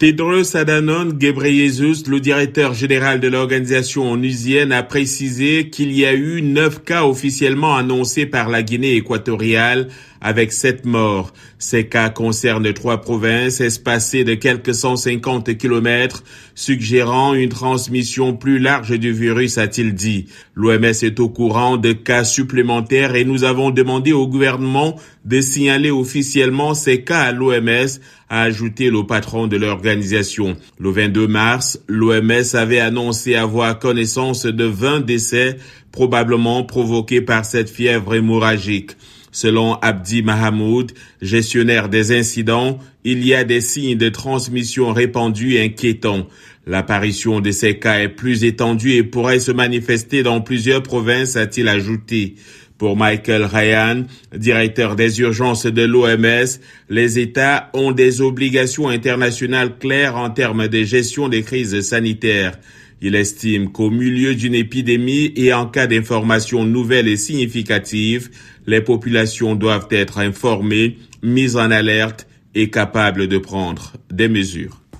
Tedros Adhanom Ghebreyesus, le directeur général de l'organisation onusienne, a précisé qu'il y a eu neuf cas officiellement annoncés par la Guinée équatoriale avec sept morts. Ces cas concernent trois provinces espacées de quelques 150 kilomètres, suggérant une transmission plus large du virus, a-t-il dit. L'OMS est au courant de cas supplémentaires et nous avons demandé au gouvernement de signaler officiellement ces cas à l'OMS, a ajouté le patron de l'organisation. Le 22 mars, l'OMS avait annoncé avoir connaissance de 20 décès probablement provoqués par cette fièvre hémorragique. Selon Abdi Mahamoud, gestionnaire des incidents, il y a des signes de transmission répandus inquiétants. L'apparition de ces cas est plus étendue et pourrait se manifester dans plusieurs provinces, a-t-il ajouté. Pour Michael Ryan, directeur des urgences de l'OMS, les États ont des obligations internationales claires en termes de gestion des crises sanitaires. Il estime qu'au milieu d'une épidémie et en cas d'informations nouvelles et significatives, les populations doivent être informées, mises en alerte et capables de prendre des mesures.